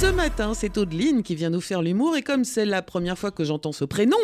Ce matin, c'est Audeline qui vient nous faire l'humour et comme c'est la première fois que j'entends ce prénom,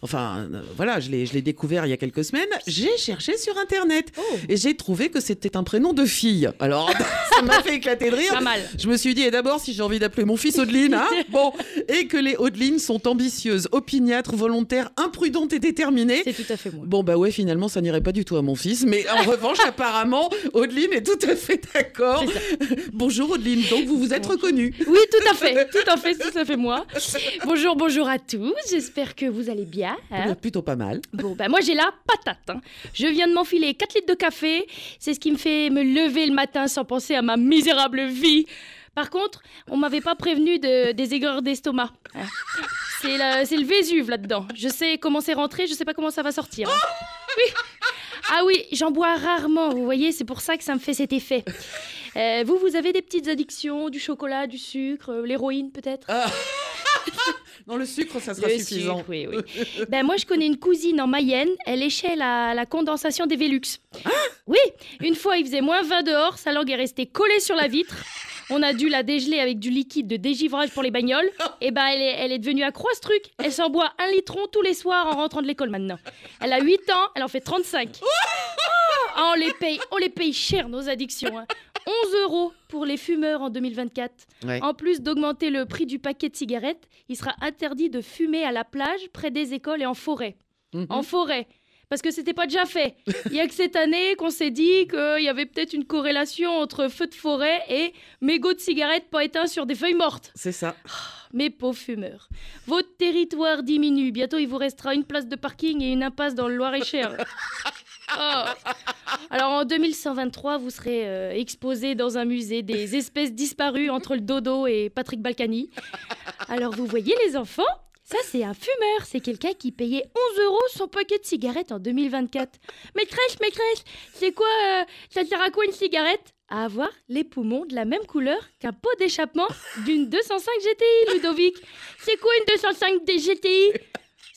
enfin euh, voilà, je l'ai, je l'ai découvert il y a quelques semaines, j'ai cherché sur internet et j'ai trouvé que c'était un prénom de fille. Alors ça m'a fait éclater de rire. Pas mal. Je me suis dit, et d'abord, si j'ai envie d'appeler mon fils Audeline, hein, bon, et que les Audelines sont ambitieuses, opiniâtres, volontaires, imprudentes et déterminées. C'est tout à fait moi. Bon bah ouais finalement ça n'irait pas du tout à mon fils mais en revanche apparemment Audeline est tout à fait d'accord. Bonjour Audeline donc vous vous êtes reconnue. Oui, tout à fait, tout à fait, tout à fait moi. Bonjour, bonjour à tous. J'espère que vous allez bien. hein. Plutôt pas mal. Bon, ben moi j'ai la patate. hein. Je viens de m'enfiler 4 litres de café. C'est ce qui me fait me lever le matin sans penser à ma misérable vie. Par contre, on m'avait pas prévenu de, des aigreurs d'estomac. hein. C'est c'est le Vésuve là-dedans. Je sais comment c'est rentré, je sais pas comment ça va sortir. Oui. Ah oui, j'en bois rarement, vous voyez, c'est pour ça que ça me fait cet effet. Euh, vous, vous avez des petites addictions, du chocolat, du sucre, euh, l'héroïne peut-être? Non le sucre ça sera Le suffisant. sucre, oui, oui. ben, moi, je connais une cousine en Mayenne. Elle échait la, la condensation des Velux. oui, une fois, il faisait moins 20 dehors. Sa langue est restée collée sur la vitre. On a dû la dégeler avec du liquide de dégivrage pour les bagnoles. Et ben, elle est, elle est devenue accro à ce truc. Elle s'en boit un litron tous les soirs en rentrant de l'école maintenant. Elle a 8 ans, elle en fait 35. Ah, on les paye, on les paye cher nos addictions. hein. 11 euros pour les fumeurs en 2024. Ouais. En plus d'augmenter le prix du paquet de cigarettes, il sera interdit de fumer à la plage, près des écoles et en forêt. Mhm. En forêt. Parce que c'était pas déjà fait. Il y a que cette année qu'on s'est dit qu'il y avait peut-être une corrélation entre feu de forêt et mégots de cigarettes pas éteints sur des feuilles mortes. C'est ça. Mes pauvres fumeurs. Votre territoire diminue. Bientôt, il vous restera une place de parking et une impasse dans le Loir-et-Cher. Alors en 2123, vous serez euh, exposé dans un musée des espèces disparues entre le dodo et Patrick Balkany. Alors vous voyez les enfants ça, c'est un fumeur. C'est quelqu'un qui payait 11 euros son paquet de cigarettes en 2024. Maîtresse, maîtresse, c'est quoi euh, Ça sert à quoi une cigarette? À avoir les poumons de la même couleur qu'un pot d'échappement d'une 205 GTI, Ludovic. C'est quoi une 205 des GTI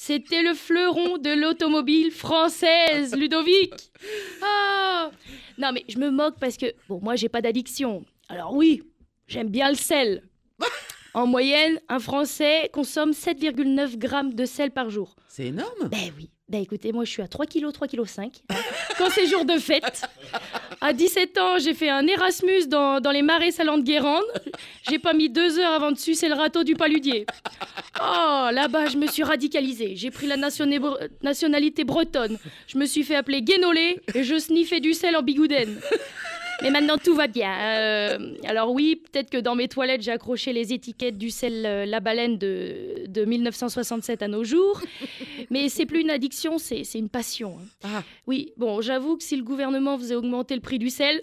C'était le fleuron de l'automobile française, Ludovic. Ah Non, mais je me moque parce que, bon, moi, j'ai pas d'addiction. Alors oui, j'aime bien le sel. En moyenne, un Français consomme 7,9 grammes de sel par jour. C'est énorme. Ben oui. Ben écoutez, moi je suis à 3 kg, 3 kg 5. Quand c'est jour de fête. À 17 ans, j'ai fait un Erasmus dans, dans les marais salants de Guérande. J'ai pas mis deux heures avant de sucer le râteau du paludier. Oh, là-bas, je me suis radicalisée. J'ai pris la nationalité bretonne. Je me suis fait appeler Guénolé et je sniffais du sel en bigouden. Mais maintenant tout va bien. Euh, alors oui, peut-être que dans mes toilettes j'ai accroché les étiquettes du sel euh, La Baleine de, de 1967 à nos jours. Mais c'est plus une addiction, c'est une passion. hein. Ah. Oui, bon, j'avoue que si le gouvernement faisait augmenter le prix du sel,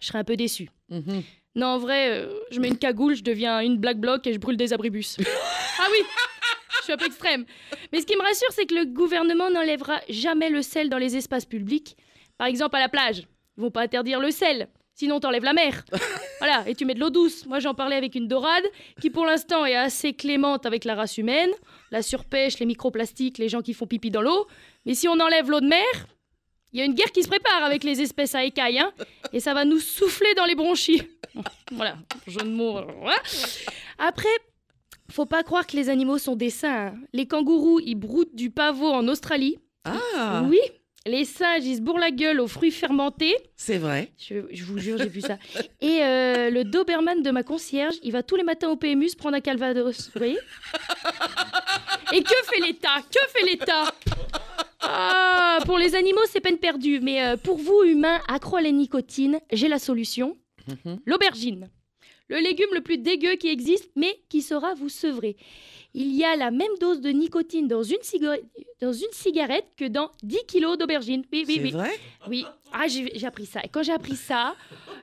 je serais un peu déçu. Mhm. Non, en vrai, euh, je mets une cagoule, je deviens une black bloc et je brûle des abribus. ah oui je suis un peu extrême. Mais ce qui me rassure, c'est que le gouvernement n'enlèvera jamais le sel dans les espaces publics. Par exemple, à la plage. Ils vont pas interdire le sel. Sinon, t'enlèves la mer. Voilà, et tu mets de l'eau douce. Moi, j'en parlais avec une dorade qui, pour l'instant, est assez clémente avec la race humaine. La surpêche, les microplastiques, les gens qui font pipi dans l'eau. Mais si on enlève l'eau de mer, il y a une guerre qui se prépare avec les espèces à écailles. hein, et ça va nous souffler dans les bronchies. Voilà, jeu de mots. Après, faut pas croire que les animaux sont des saints. hein. Les kangourous, ils broutent du pavot en Australie. Ah. Oui. Les singes, ils se bourrent la gueule aux fruits fermentés. C'est vrai. Je, je vous jure, j'ai vu ça. Et euh, le Doberman de ma concierge, il va tous les matins au PMU se prendre un calvados. Vous voyez? Et que fait l'État? Que fait l'État? Ah, pour les animaux, c'est peine perdue. Mais euh, pour vous, humains, accro à la nicotine, j'ai la solution. Mhm. L'aubergine. Le légume le plus dégueu qui existe, mais qui saura vous sevrer. Il y a la même dose de nicotine dans une, ciga- dans une cigarette que dans 10 kilos d'aubergine. Oui, oui, oui. vrai? Oui, ah, j'ai j'ai appris ça. Et quand j'ai appris ça,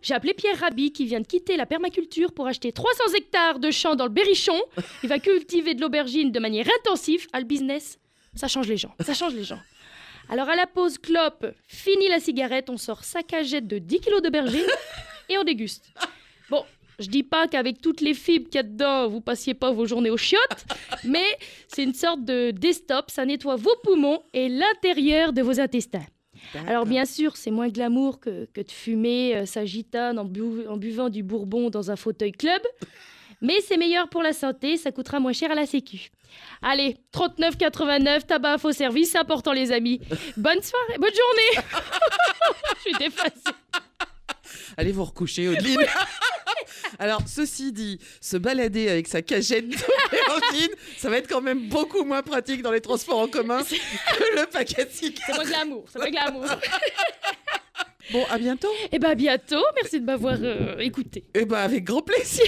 j'ai appelé Pierre Rabhi qui vient de quitter la permaculture pour acheter 300 hectares de champs dans le Berrichon. Il va cultiver de l'aubergine de manière intensive. Ah, le business, ça change les gens. Ça change les gens. Alors à la pause clope, fini la cigarette, on sort sa cagette de 10 kilos d'aubergine et on déguste. Bon, je dis pas qu'avec toutes les fibres qu'il y a dedans, vous passiez pas vos journées aux chiottes, mais c'est une sorte de desktop, ça nettoie vos poumons et l'intérieur de vos intestins. Alors bien sûr, c'est moins glamour que, que de fumer euh, sa gitane en, bu- en buvant du bourbon dans un fauteuil club. Mais c'est meilleur pour la santé, ça coûtera moins cher à la sécu. Allez, 39,89, tabac à faux service, c'est important les amis. Bonne soirée, bonne journée Je suis dépassée. Allez vous recoucher, Audeline. Alors, ceci dit, se balader avec sa cagette de héroïne, ça va être quand même beaucoup moins pratique dans les transports en commun que le paquet de cigarettes. C'est moins glamour, c'est moins glamour. Bon, à bientôt. Et bah à bientôt, merci de m'avoir euh, écouté. Eh ben, avec grand plaisir.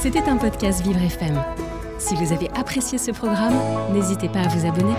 C'était un podcast Vivre FM. Si vous avez apprécié ce programme, n'hésitez pas à vous abonner.